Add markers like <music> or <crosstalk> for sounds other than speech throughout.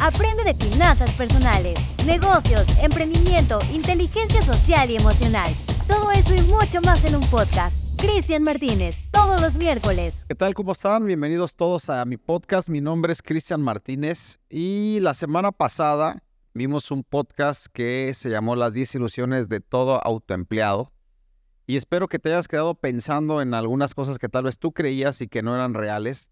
Aprende de finanzas personales, negocios, emprendimiento, inteligencia social y emocional. Todo eso y mucho más en un podcast. Cristian Martínez, todos los miércoles. ¿Qué tal? ¿Cómo están? Bienvenidos todos a mi podcast. Mi nombre es Cristian Martínez y la semana pasada vimos un podcast que se llamó Las 10 ilusiones de todo autoempleado. Y espero que te hayas quedado pensando en algunas cosas que tal vez tú creías y que no eran reales.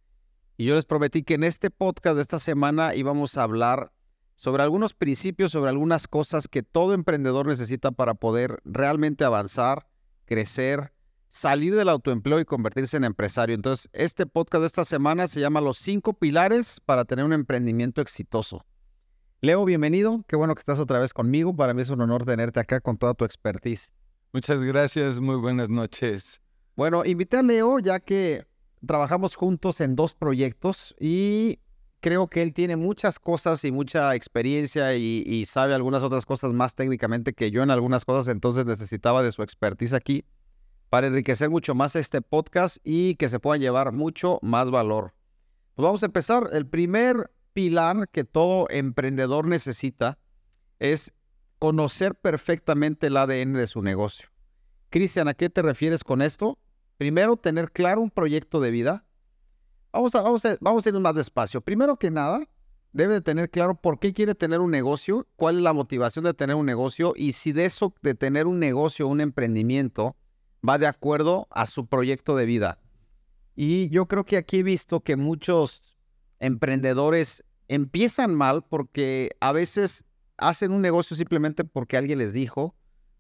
Y yo les prometí que en este podcast de esta semana íbamos a hablar sobre algunos principios, sobre algunas cosas que todo emprendedor necesita para poder realmente avanzar, crecer, salir del autoempleo y convertirse en empresario. Entonces, este podcast de esta semana se llama Los cinco pilares para tener un emprendimiento exitoso. Leo, bienvenido. Qué bueno que estás otra vez conmigo. Para mí es un honor tenerte acá con toda tu expertise. Muchas gracias, muy buenas noches. Bueno, invité a Leo ya que trabajamos juntos en dos proyectos y creo que él tiene muchas cosas y mucha experiencia y, sabe algunas otras cosas más técnicamente que yo en algunas cosas, entonces necesitaba de su expertise aquí para enriquecer mucho más este podcast y que se puedan llevar mucho más valor. Pues vamos a empezar. El primer pilar que todo emprendedor necesita es conocer perfectamente el ADN de su negocio. Cristian, ¿a qué te refieres con esto? Primero, tener claro un proyecto de vida. Vamos a, vamos vamos a ir más despacio. Primero que nada, debe de tener claro por qué quiere tener un negocio, cuál es la motivación de tener un negocio y si de eso, de tener un negocio, un emprendimiento, va de acuerdo a su proyecto de vida. Y yo creo que aquí he visto que muchos emprendedores empiezan mal porque a veces hacen un negocio simplemente porque alguien les dijo,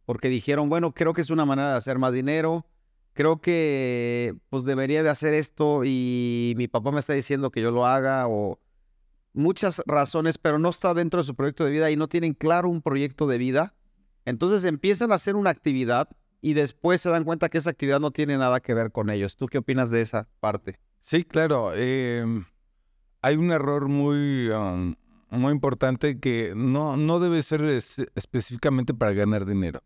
porque dijeron, bueno, creo que es una manera de hacer más dinero, creo que pues debería de hacer esto y mi papá me está diciendo que yo lo haga o muchas razones, pero no está dentro de su proyecto de vida y no tienen claro un proyecto de vida. Entonces empiezan a hacer una actividad y después se dan cuenta que esa actividad no tiene nada que ver con ellos. ¿Tú qué opinas de esa parte? Sí, claro. Em, hay un error muy, um, muy importante que no, no debe ser específicamente para ganar dinero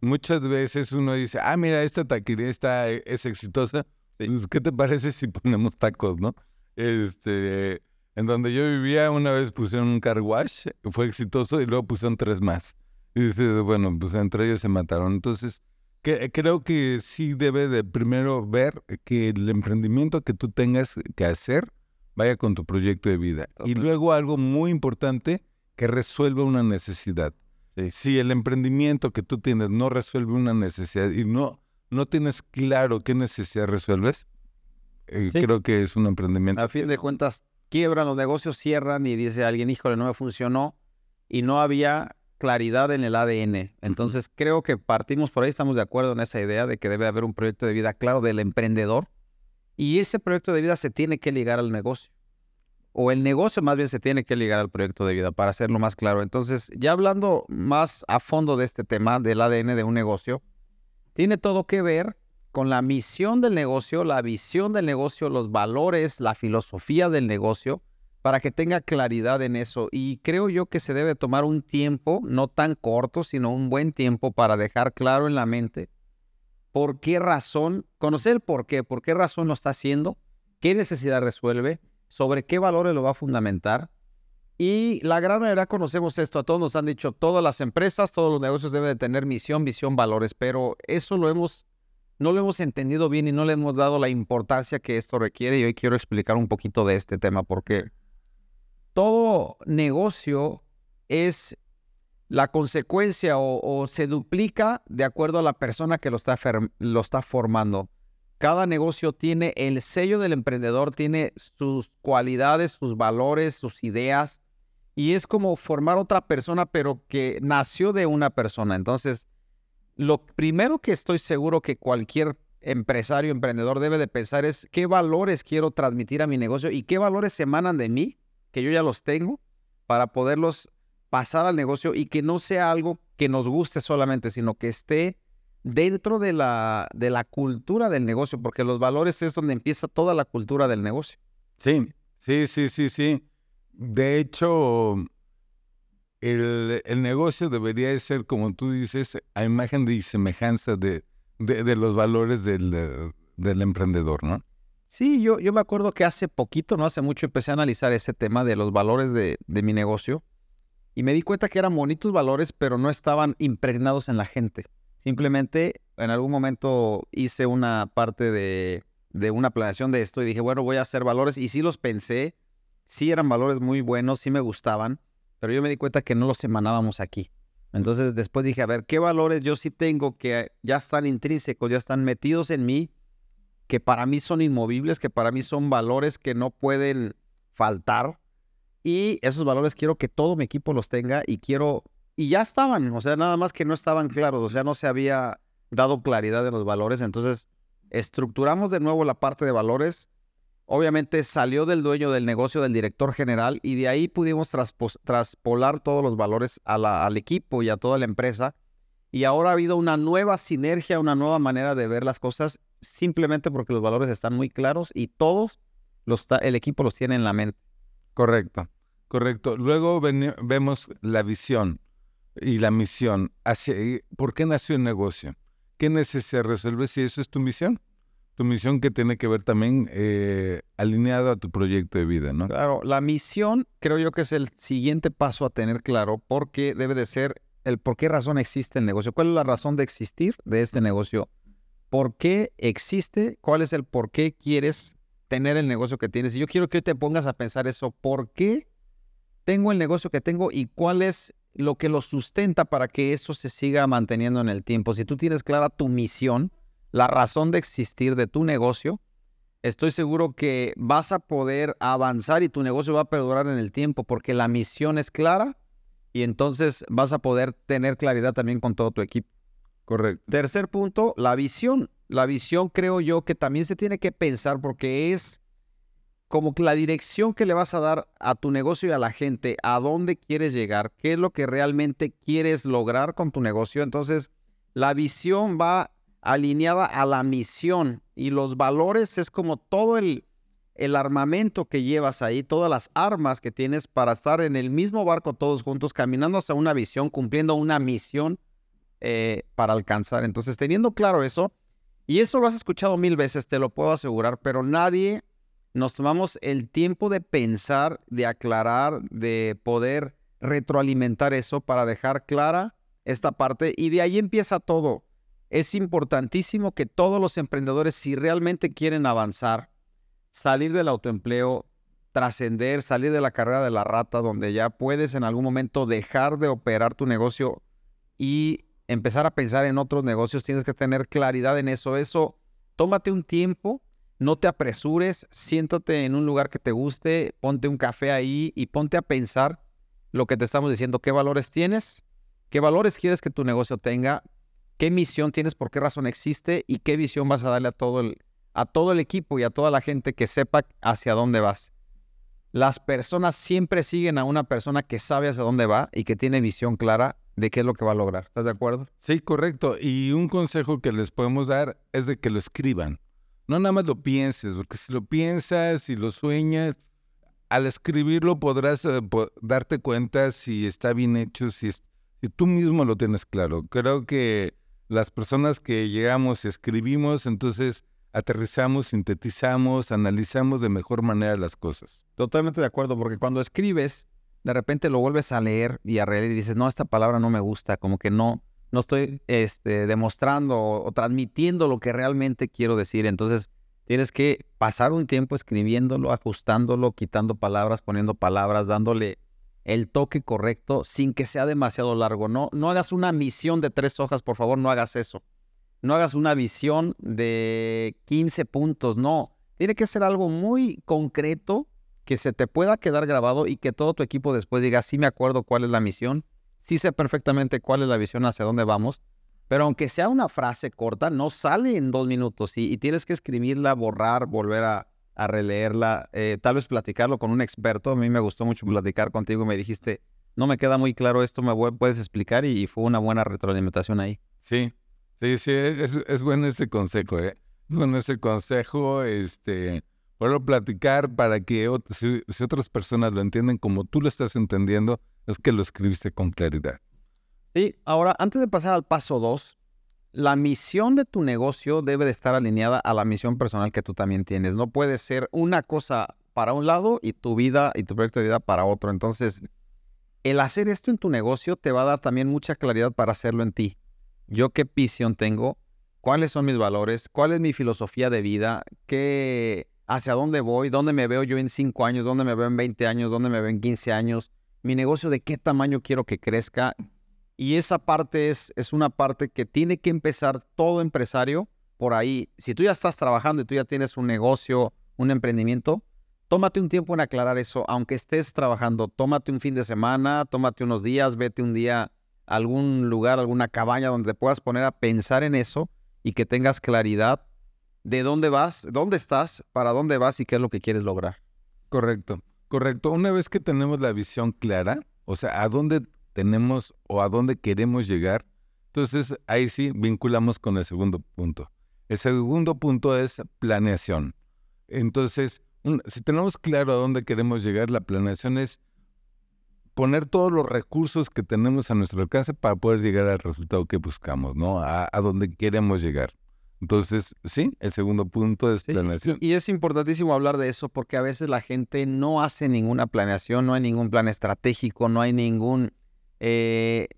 muchas veces uno dice, ah, mira, esta taquería está, e, es exitosa. Pues, ¿Qué te parece si ponemos tacos, no? Este, en donde yo vivía, una vez pusieron un car wash, fue exitoso, y luego pusieron tres más. Y dices, bueno, pues entre ellos se mataron. Entonces, que, creo que sí debe de primero ver que el emprendimiento que tú tengas que hacer vaya con tu proyecto de vida. Y luego algo muy importante, que resuelva una necesidad. Si el emprendimiento que tú tienes no resuelve una necesidad y no, no tienes claro qué necesidad resuelves, eh, creo que es un emprendimiento. A fin de cuentas, quiebran los negocios, cierran y dice alguien, híjole, no me funcionó y no había claridad en el ADN. Entonces, creo que partimos por ahí, estamos de acuerdo en esa idea de que debe haber un proyecto de vida claro del emprendedor y ese proyecto de vida se tiene que ligar al negocio o el negocio más bien se tiene que ligar al proyecto de vida, para hacerlo más claro. Entonces, ya hablando más a fondo de este tema del ADN de un negocio, tiene todo que ver con la misión del negocio, la visión del negocio, los valores, la filosofía del negocio, para que tenga claridad en eso. Y creo yo que se debe tomar un tiempo, no tan corto, sino un buen tiempo para dejar claro en la mente por qué razón, conocer el por qué, por qué razón lo está haciendo, qué necesidad resuelve sobre qué valores lo va a fundamentar. Y la gran mayoría conocemos esto, a todos nos han dicho, todas las empresas, todos los negocios deben de tener misión, visión, valores, pero eso lo hemos, no lo hemos entendido bien y no le hemos dado la importancia que esto requiere y hoy quiero explicar un poquito de este tema porque todo negocio es la consecuencia o, se duplica de acuerdo a la persona que lo está, lo está formando. Cada negocio tiene el sello del emprendedor, tiene sus cualidades, sus valores, sus ideas. Y es como formar otra persona, pero que nació de una persona. Entonces, lo primero que estoy seguro que cualquier empresario, emprendedor debe de pensar es qué valores quiero transmitir a mi negocio y qué valores emanan de mí, que yo ya los tengo, para poderlos pasar al negocio y que no sea algo que nos guste solamente, sino que esté dentro de la, de la cultura del negocio, porque los valores es donde empieza toda la cultura del negocio. Sí, sí, sí, sí, sí. De hecho, el, negocio debería ser, como tú dices, a imagen de semejanza de, de, los valores del, del, emprendedor, ¿no? Sí, yo, yo me acuerdo que hace poquito, no hace mucho, empecé a analizar ese tema de los valores de, de mi negocio y me di cuenta que eran bonitos valores, pero no estaban impregnados en la gente. Simplemente en algún momento hice una parte de, de una planeación de esto y dije, bueno, voy a hacer valores y sí los pensé, sí eran valores muy buenos, sí me gustaban, pero yo me di cuenta que no los emanábamos aquí. Entonces después dije, a ver, ¿qué valores yo sí tengo que ya están intrínsecos, ya están metidos en mí, que para mí son inmovibles, que para mí son valores que no pueden faltar? Y esos valores quiero que todo mi equipo los tenga y quiero, y ya estaban, o sea, nada más que no estaban claros, o sea, no se había dado claridad de los valores, entonces estructuramos de nuevo la parte de valores Obviamente salió del dueño del negocio, del director general, y de ahí pudimos traspolar todos los valores al equipo y a toda la empresa. Y ahora ha habido una nueva sinergia, una nueva manera de ver las cosas, simplemente porque los valores están muy claros y todos los el equipo los tiene en la mente. Correcto, correcto. Luego vemos la visión y la misión. Hacia, ¿Por qué nació el negocio? ¿Qué necesidad resuelve si eso es tu misión? tu misión que tiene que ver también eh, alineado a tu proyecto de vida, ¿no? Claro, la misión creo yo que es el siguiente paso a tener claro porque debe de ser el por qué razón existe el negocio. ¿Cuál es la razón de existir de este negocio? ¿Por qué existe? ¿Cuál es el por qué quieres tener el negocio que tienes? Y yo quiero que te pongas a pensar eso. ¿Por qué tengo el negocio que tengo y cuál es lo que lo sustenta para que eso se siga manteniendo en el tiempo? Si tú tienes clara tu misión, la razón de existir de tu negocio, estoy seguro que vas a poder avanzar y tu negocio va a perdurar en el tiempo porque la misión es clara y entonces vas a poder tener claridad también con todo tu equipo. Correcto. Tercer punto, la visión. La visión creo yo que también se tiene que pensar porque es como que la dirección que le vas a dar a tu negocio y a la gente, a dónde quieres llegar, qué es lo que realmente quieres lograr con tu negocio. Entonces, la visión va alineada a la misión y los valores es como todo el, el armamento que llevas ahí, todas las armas que tienes para estar en el mismo barco todos juntos, caminando hacia una visión, cumpliendo una misión eh, para alcanzar. Entonces, teniendo claro eso, y eso lo has escuchado mil veces, te lo puedo asegurar, pero nadie nos tomamos el tiempo de pensar, de aclarar, de poder retroalimentar eso para dejar clara esta parte y de ahí empieza todo es importantísimo que todos los emprendedores, si realmente quieren avanzar, salir del autoempleo, trascender, salir de la carrera de la rata, donde ya puedes en algún momento dejar de operar tu negocio y empezar a pensar en otros negocios, tienes que tener claridad en eso. Eso, tómate un tiempo, no te apresures, siéntate en un lugar que te guste, ponte un café ahí y ponte a pensar lo que te estamos diciendo, qué valores tienes, qué valores quieres que tu negocio tenga, qué misión tienes, por qué razón existe y qué visión vas a darle a todo el, a todo el equipo y a toda la gente que sepa hacia dónde vas. Las personas siempre siguen a una persona que sabe hacia dónde va y que tiene visión clara de qué es lo que va a lograr. ¿Estás de acuerdo? Sí, correcto. Y un consejo que les podemos dar es de que lo escriban. No nada más lo pienses, porque si lo piensas y lo sueñas, al escribirlo podrás eh, darte cuenta si está bien hecho, si, si tú mismo lo tienes claro. Creo que las personas que llegamos y escribimos, entonces aterrizamos, sintetizamos, analizamos de mejor manera las cosas. Totalmente de acuerdo, porque cuando escribes, de repente lo vuelves a leer y a releer y dices, no, esta palabra no me gusta, como que no, no estoy este, demostrando o, transmitiendo lo que realmente quiero decir. Entonces, tienes que pasar un tiempo escribiéndolo, ajustándolo, quitando palabras, poniendo palabras, dándole el toque correcto sin que sea demasiado largo. No, no hagas una misión de tres hojas, por favor, no hagas eso. No hagas una visión de 15 puntos, no. Tiene que ser algo muy concreto que se te pueda quedar grabado y que todo tu equipo después diga, sí me acuerdo cuál es la misión, sí sé perfectamente cuál es la visión, hacia dónde vamos, pero aunque sea una frase corta, no sale en dos minutos y tienes que escribirla, borrar, volver a, releerla, eh, tal vez platicarlo con un experto. A mí me gustó mucho platicar contigo. Me dijiste, no me queda muy claro esto, ¿me puedes explicar? Y, fue una buena retroalimentación ahí. Sí, sí, sí, es, bueno ese consejo, ¿eh? Es bueno ese consejo, este, poderlo platicar para que si, otras personas lo entienden como tú lo estás entendiendo, es que lo escribiste con claridad. Sí, ahora, antes de pasar al paso dos, la misión de tu negocio debe de estar alineada a la misión personal que tú también tienes. No puede ser una cosa para un lado y tu vida y tu proyecto de vida para otro. Entonces, el hacer esto en tu negocio te va a dar también mucha claridad para hacerlo en ti. Yo qué visión tengo, cuáles son mis valores, cuál es mi filosofía de vida, qué, hacia dónde voy, dónde me veo yo en 5 años, dónde me veo en 20 años, dónde me veo en 15 años, mi negocio de qué tamaño quiero que crezca. Y esa parte es, es una parte que tiene que empezar todo empresario por ahí. Si tú ya estás trabajando y tú ya tienes un negocio, un emprendimiento, tómate un tiempo en aclarar eso, aunque estés trabajando, tómate un fin de semana, tómate unos días, vete un día a algún lugar, alguna cabaña donde te puedas poner a pensar en eso y que tengas claridad de dónde vas, dónde estás, para dónde vas y qué es lo que quieres lograr. Correcto, correcto. Una vez que tenemos la visión clara, o sea, a dónde tenemos o a dónde queremos llegar, entonces ahí sí vinculamos con el segundo punto. El segundo punto es planeación. Entonces, si tenemos claro a dónde queremos llegar, la planeación es poner todos los recursos que tenemos a nuestro alcance para poder llegar al resultado que buscamos, ¿no? A, a donde queremos llegar. Entonces, sí, el segundo punto es planeación. Y, es importantísimo hablar de eso porque a veces la gente no hace ninguna planeación, no hay ningún plan estratégico, no hay ningún eh,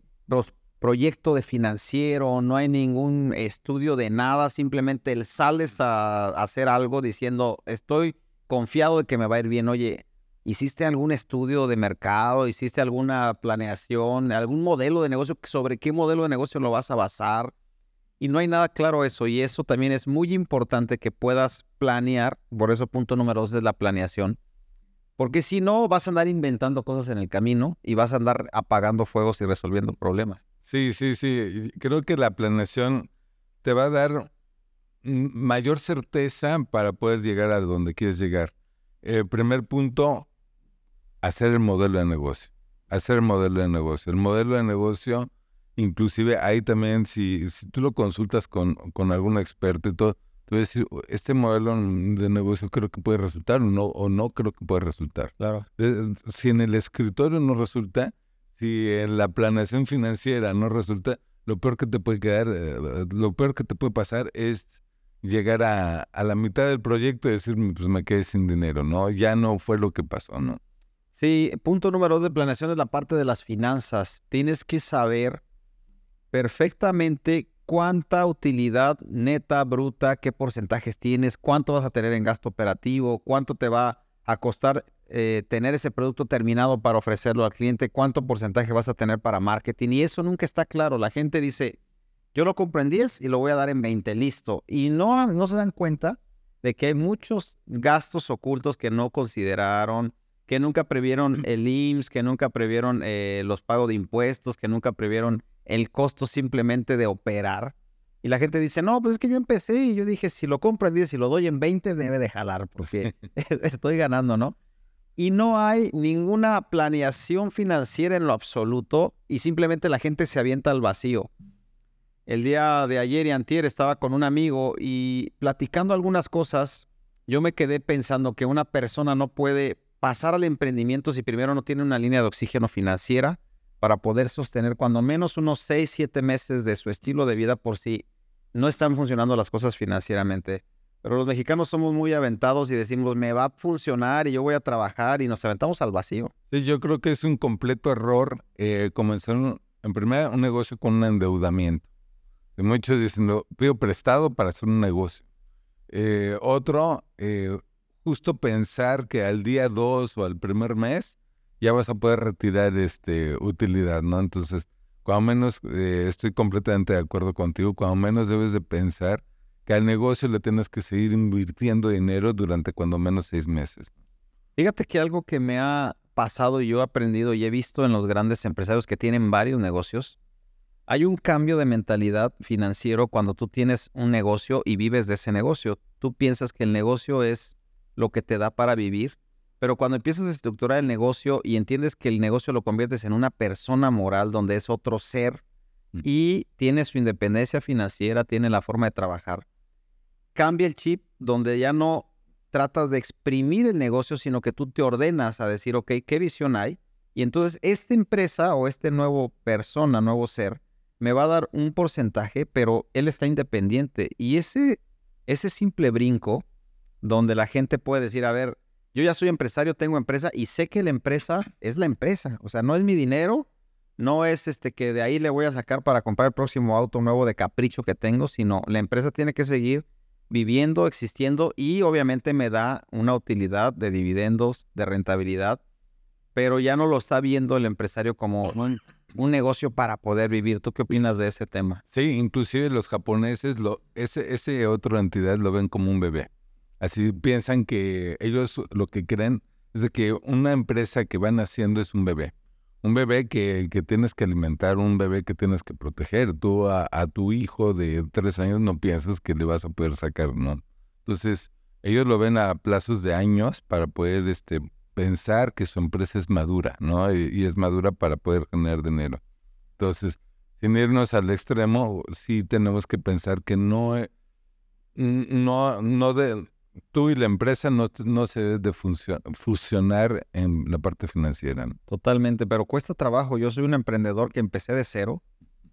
proyecto de financiero, no hay ningún estudio de nada, simplemente el sales a, a hacer algo diciendo, estoy confiado de que me va a ir bien. Oye, ¿hiciste algún estudio de mercado? ¿Hiciste alguna planeación? ¿Algún modelo de negocio? ¿Sobre qué modelo de negocio lo vas a basar? Y no hay nada claro eso. Y eso también es muy importante que puedas planear. Por eso punto número dos es la planeación. Porque si no, vas a andar inventando cosas en el camino y vas a andar apagando fuegos y resolviendo problemas. Sí, sí, sí. Creo que la planeación te va a dar mayor certeza para poder llegar a donde quieres llegar. El primer punto, hacer el modelo de negocio. Hacer el modelo de negocio. El modelo de negocio Inclusive ahí también, si, si tú lo consultas con, con algún experto y todo, te voy a decir, este modelo de negocio creo que puede resultar o no, o no creo que puede resultar. Claro. si en el escritorio no resulta, si en la planeación financiera no resulta, lo peor que te puede quedar, eh, lo peor que te puede pasar es llegar a, a, la mitad del proyecto y decir, pues me quedé sin dinero, ¿no? Ya no fue lo que pasó, ¿no? Sí, punto número dos de planeación es la parte de las finanzas. Tienes que saber perfectamente cuánta utilidad neta, bruta, qué porcentajes tienes, cuánto vas a tener en gasto operativo, cuánto te va a costar eh, tener ese producto terminado para ofrecerlo al cliente, cuánto porcentaje vas a tener para marketing. Y eso nunca está claro. La gente dice, yo lo en 10 y lo voy a dar en 20, listo. Y no, no se dan cuenta de que hay muchos gastos ocultos que no consideraron, que nunca previeron el IMSS, que nunca previeron eh, los pagos de impuestos, que nunca previeron el costo simplemente de operar. Y la gente dice, no, pues es que yo empecé y yo dije, si lo compro en 10 y lo doy en 20, debe de jalar, porque <laughs> estoy ganando, ¿no? Y no hay ninguna planeación financiera en lo absoluto y simplemente la gente se avienta al vacío. El día de ayer y antier estaba con un amigo y platicando algunas cosas, yo me quedé pensando que una persona no puede pasar al emprendimiento si primero no tiene una línea de oxígeno financiera para poder sostener cuando menos unos 6, 7 meses de su estilo de vida por si no están funcionando las cosas financieramente. Pero los mexicanos somos muy aventados y decimos, me va a funcionar y yo voy a trabajar y nos aventamos al vacío. Sí, yo creo que es un completo error eh, comenzar en primer un negocio con un endeudamiento. muchos dicen, pido prestado para hacer un negocio. Eh, otro, eh, justo pensar que al día 2 o al primer mes ya vas a poder retirar este utilidad, ¿no? Entonces, cuando menos eh, estoy completamente de acuerdo contigo, cuando menos debes de pensar que al negocio le tienes que seguir invirtiendo dinero durante cuando menos seis meses. Fíjate que algo que me ha pasado y yo he aprendido y he visto en los grandes empresarios que tienen varios negocios, hay un cambio de mentalidad financiero cuando tú tienes un negocio y vives de ese negocio. Tú piensas que el negocio es lo que te da para vivir pero cuando empiezas a estructurar el negocio y entiendes que el negocio lo conviertes en una persona moral donde es otro ser mm. y tiene su independencia financiera, tiene la forma de trabajar, cambia el chip donde ya no tratas de exprimir el negocio, sino que tú te ordenas a decir, ok, ¿qué visión hay? Y entonces esta empresa o este nuevo persona, nuevo ser, me va a dar un porcentaje, pero él está independiente. Y ese, ese simple brinco donde la gente puede decir, a ver, yo ya soy empresario, tengo empresa y sé que la empresa es la empresa. O sea, no es mi dinero, no es este que de ahí le voy a sacar para comprar el próximo auto nuevo de capricho que tengo, sino la empresa tiene que seguir viviendo, existiendo y obviamente me da una utilidad de dividendos, de rentabilidad, pero ya no lo está viendo el empresario como un, negocio para poder vivir. ¿Tú qué opinas de ese tema? Sí, inclusive los japoneses, lo, ese, ese otra entidad lo ven como un bebé. Así piensan que ellos lo que creen es de que una empresa que van haciendo es un bebé. Un bebé que, que tienes que alimentar, un bebé que tienes que proteger. Tú a, tu hijo de tres años no piensas que le vas a poder sacar, ¿no? Entonces, ellos lo ven a plazos de años para poder este, pensar que su empresa es madura, ¿no? Y, es madura para poder generar dinero. Entonces, sin irnos al extremo, sí tenemos que pensar que no, e, no, no de, tú y la empresa no, no se debe de fusionar en la parte financiera. Totalmente, pero cuesta trabajo. Yo soy un emprendedor que empecé de cero.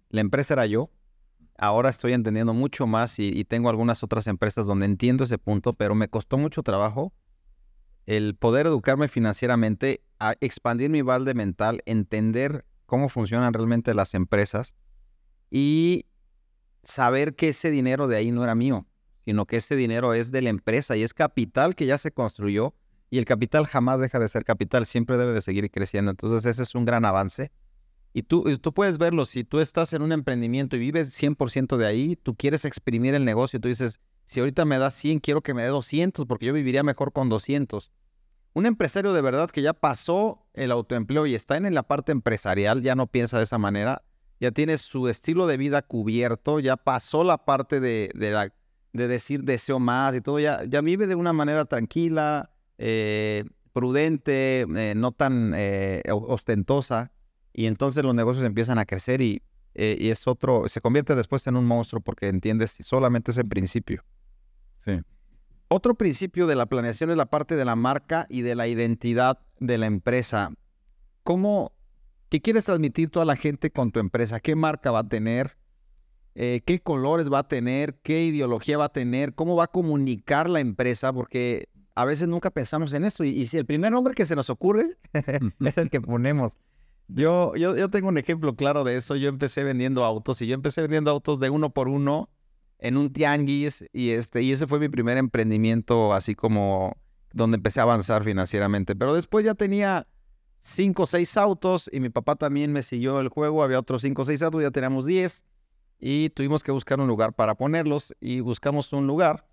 La empresa era yo. Ahora estoy entendiendo mucho más y, tengo algunas otras empresas donde entiendo ese punto, pero me costó mucho trabajo el poder educarme financieramente, a expandir mi balde mental, entender cómo funcionan realmente las empresas y saber que ese dinero de ahí no era mío sino que ese dinero es de la empresa y es capital que ya se construyó y el capital jamás deja de ser capital, siempre debe de seguir creciendo. Entonces ese es un gran avance. Y tú, tú puedes verlo, si tú estás en un emprendimiento y vives 100% de ahí, tú quieres exprimir el negocio, tú dices, si ahorita me da 100, quiero que me dé 200 porque yo viviría mejor con 200. Un empresario de verdad que ya pasó el autoempleo y está en la parte empresarial, ya no piensa de esa manera, ya tiene su estilo de vida cubierto, ya pasó la parte de, de la de decir deseo más y todo, ya, ya vive de una manera tranquila, eh, prudente, eh, no tan eh, ostentosa, y entonces los negocios empiezan a crecer y, y, es otro, se convierte después en un monstruo porque entiendes solamente ese principio. Sí. Otro principio de la planeación es la parte de la marca y de la identidad de la empresa. ¿Cómo, qué quieres transmitir toda la gente con tu empresa? ¿Qué marca va a tener? Eh, qué colores va a tener, qué ideología va a tener, cómo va a comunicar la empresa, porque a veces nunca pensamos en eso. Y, si el primer nombre que se nos ocurre <laughs> es el que ponemos. Yo, yo, yo tengo un ejemplo claro de eso. Yo empecé vendiendo autos y yo empecé vendiendo autos de uno por uno en un tianguis y, este, y ese fue mi primer emprendimiento así como donde empecé a avanzar financieramente. Pero después ya tenía cinco o seis autos y mi papá también me siguió el juego. Había otros cinco o seis autos, ya teníamos diez y tuvimos que buscar un lugar para ponerlos y buscamos un lugar.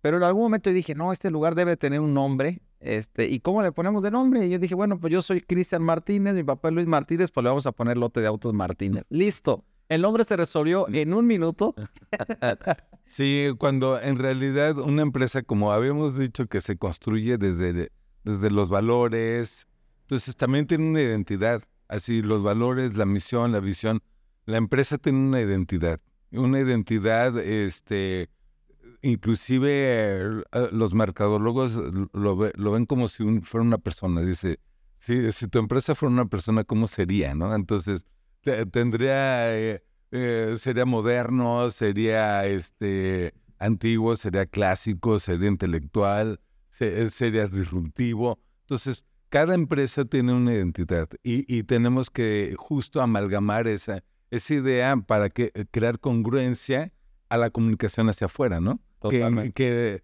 Pero en algún momento dije, no, este lugar debe tener un nombre. Este, ¿Y cómo le ponemos de nombre? Y yo dije, bueno, pues yo soy Cristian Martínez, mi papá es Luis Martínez, pues le vamos a poner lote de autos Martínez. Listo. El nombre se resolvió en un minuto. <laughs> Sí, cuando en realidad una empresa, como habíamos dicho, que se construye desde, desde los valores, entonces también tiene una identidad. Así, los valores, la misión, la visión la empresa tiene una identidad, una identidad, este, inclusive eh, los mercadólogos lo, ven como si fuera una persona. Dice, si, tu empresa fuera una persona, ¿cómo sería? ¿no? Entonces, tendría, eh, eh, sería moderno, sería este, antiguo, sería clásico, sería intelectual, sería disruptivo. Entonces, cada empresa tiene una identidad y, y tenemos que justo amalgamar esa esa idea para que, eh, crear congruencia a la comunicación hacia afuera, ¿no? Que, que,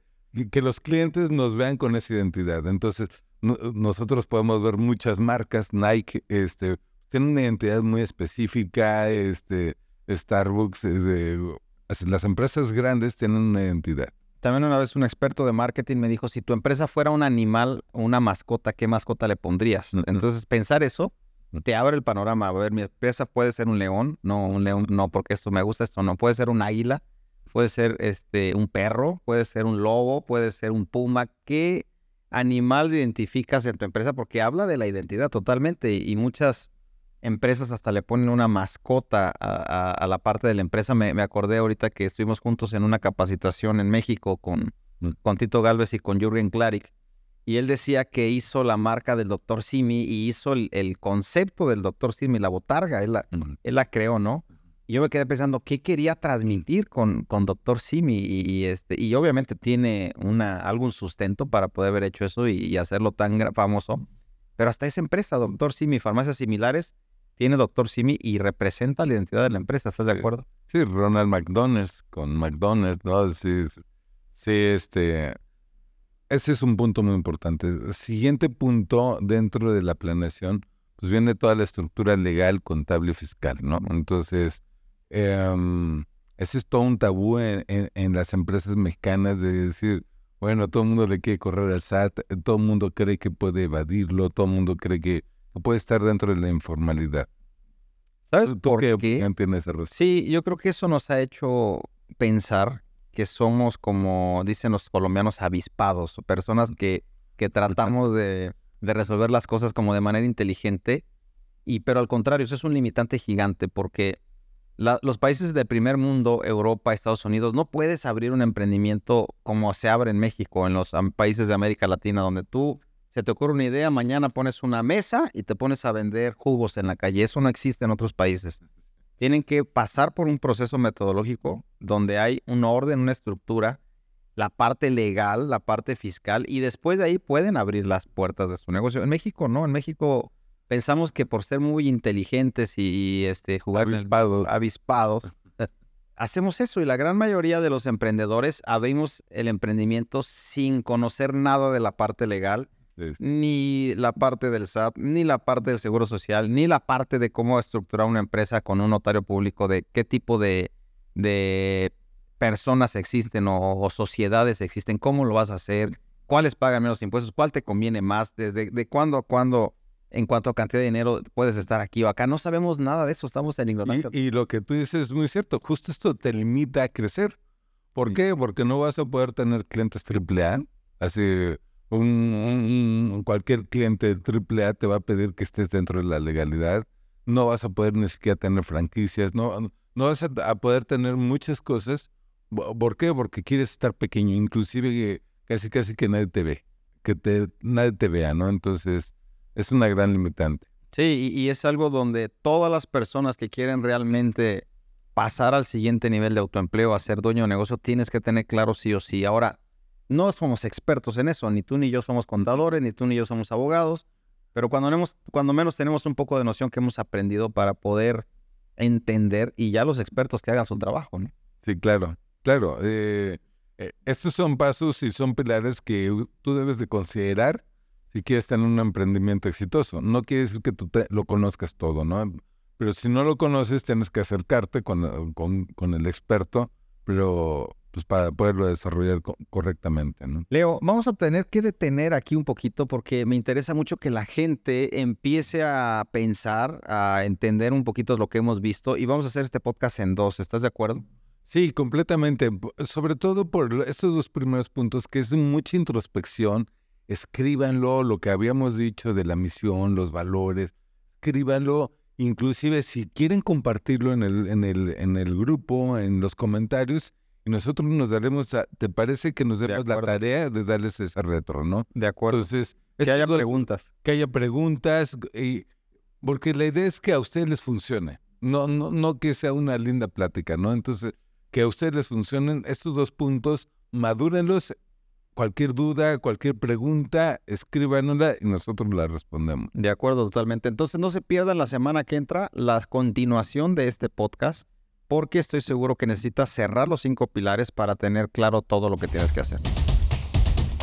que, los clientes nos vean con esa identidad. Entonces, nosotros podemos ver muchas marcas, Nike, este, tiene una identidad muy específica, este, Starbucks, las empresas grandes tienen una identidad. También una vez un experto de marketing me dijo, si tu empresa fuera un animal o una mascota, ¿qué mascota le pondrías? Entonces, pensar eso te abre el panorama. A ver, mi empresa puede ser un león, no, un león, no, porque esto me gusta, esto no. Puede ser un águila, puede ser este, un perro, puede ser un lobo, puede ser un puma. ¿Qué animal identificas en tu empresa? Porque habla de la identidad totalmente y, muchas empresas hasta le ponen una mascota a, la parte de la empresa. Me, acordé ahorita que estuvimos juntos en una capacitación en México con, con Tito Galvez y con Jürgen Klarik y él decía que hizo la marca del doctor Simi y hizo el, concepto del doctor Simi, la botarga, él la, él la, creó, ¿no? Y yo me quedé pensando, ¿qué quería transmitir con, con Dr. Simi? Y, y este, y obviamente tiene una, algún sustento para poder haber hecho eso y, y hacerlo tan famoso. Pero hasta esa empresa, Dr. Simi, farmacias similares, tiene Dr. Simi y representa la identidad de la empresa. ¿Estás de acuerdo? Sí, Ronald McDonald's con McDonald's, ¿no? Sí, sí, este. Ese es un punto muy importante. Siguiente punto dentro de la planeación, pues viene toda la estructura legal, contable y fiscal, ¿no? Entonces, em, ese es todo un tabú en, en- en las empresas mexicanas de decir, bueno, todo el mundo le quiere correr al SAT, eh, todo el mundo cree que puede evadirlo, todo el mundo cree que, puede estar dentro de la informalidad. ¿Sabes ¿Tú por qué qué? Sí, yo creo que eso nos ha hecho pensar que somos, como dicen los colombianos, avispados, personas que, que tratamos de, de resolver las cosas como de manera inteligente, y pero al contrario, eso es un limitante gigante, porque la- los países del primer mundo, Europa, Estados Unidos, no puedes abrir un emprendimiento como se abre en México, en los países de América Latina, donde tú se te ocurre una idea, mañana pones una mesa y te pones a vender jugos en la calle. Eso no existe en otros países tienen que pasar por un proceso metodológico donde hay un orden, una estructura, la parte legal, la parte fiscal, y después de ahí pueden abrir las puertas de su negocio. En México no, en México pensamos que por ser muy inteligentes y, y, este, jugar Avispados. avispados, <laughs> hacemos eso y la gran mayoría de los emprendedores abrimos el emprendimiento sin conocer nada de la parte legal Sí, ni la parte del SAT, ni la parte del Seguro Social, ni la parte de cómo estructurar una empresa con un notario público, de qué tipo de, de personas existen o, o sociedades existen, cómo lo vas a hacer, cuáles pagan menos impuestos, cuál te conviene más, desde de cuándo a cuándo, en cuanto a cantidad de dinero puedes estar aquí o acá. No sabemos nada de eso, estamos en ignorancia. Y, y lo que tú dices es muy cierto. Justo esto te limita a crecer. ¿Por Sí. qué? Porque no vas a poder tener clientes AAA. Así, un, cualquier cliente AAA te va a pedir que estés dentro de la legalidad. No vas a poder ni siquiera tener franquicias. No, no vas a, poder tener muchas cosas. ¿Por qué? Porque quieres estar pequeño. Inclusive casi, casi que nadie te ve. Que te, nadie te vea, ¿no? Entonces, es una gran limitante. Sí, y, y es algo donde todas las personas que quieren realmente pasar al siguiente nivel de autoempleo, a ser dueño de negocio, tienes que tener claro sí o sí. Ahora, no somos expertos en eso, ni tú ni yo somos contadores, ni tú ni yo somos abogados, pero cuando, tenemos- cuando menos tenemos un poco de noción que hemos aprendido para poder entender y ya los expertos que hagan su trabajo, ¿no? Sí, claro, claro. eh, eh, estos son pasos y son pilares que tú debes de considerar si quieres tener un emprendimiento exitoso. No quiere decir que tú te- lo conozcas todo, ¿no? Pero si no lo conoces, tienes que acercarte con, con- con el experto, pero pues para poderlo desarrollar co- correctamente, ¿no? Leo, vamos a tener que detener aquí un poquito porque me interesa mucho que la gente empiece a pensar, a entender un poquito lo que hemos visto y vamos a hacer este podcast en dos, ¿estás de acuerdo? Sí, completamente. Sobre todo por estos dos primeros puntos, que es mucha introspección. Escríbanlo, lo que habíamos dicho de la misión, los valores. Escríbanlo. Inclusive si quieren compartirlo en el, en el, en el grupo, en los comentarios, y nosotros nos daremos, a- ¿te parece que nos De demos la tarea de darles esa retro, no? De acuerdo. Entonces, que haya dos- preguntas. que haya preguntas, y, porque la idea es que a ustedes les funcione, no, no, no que sea una linda plática, ¿no? Entonces, que a ustedes les funcionen estos dos puntos, madúrenlos, cualquier duda, cualquier pregunta, escríbanosla y nosotros la respondemos. De acuerdo, totalmente. Entonces no se pierdan la semana que entra la continuación de este podcast porque estoy seguro que necesitas cerrar los cinco pilares para tener claro todo lo que tienes que hacer.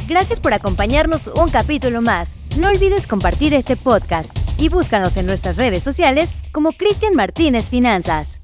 Gracias por acompañarnos un capítulo más. No olvides compartir este podcast y búscanos en nuestras redes sociales como Cristian Martínez Finanzas.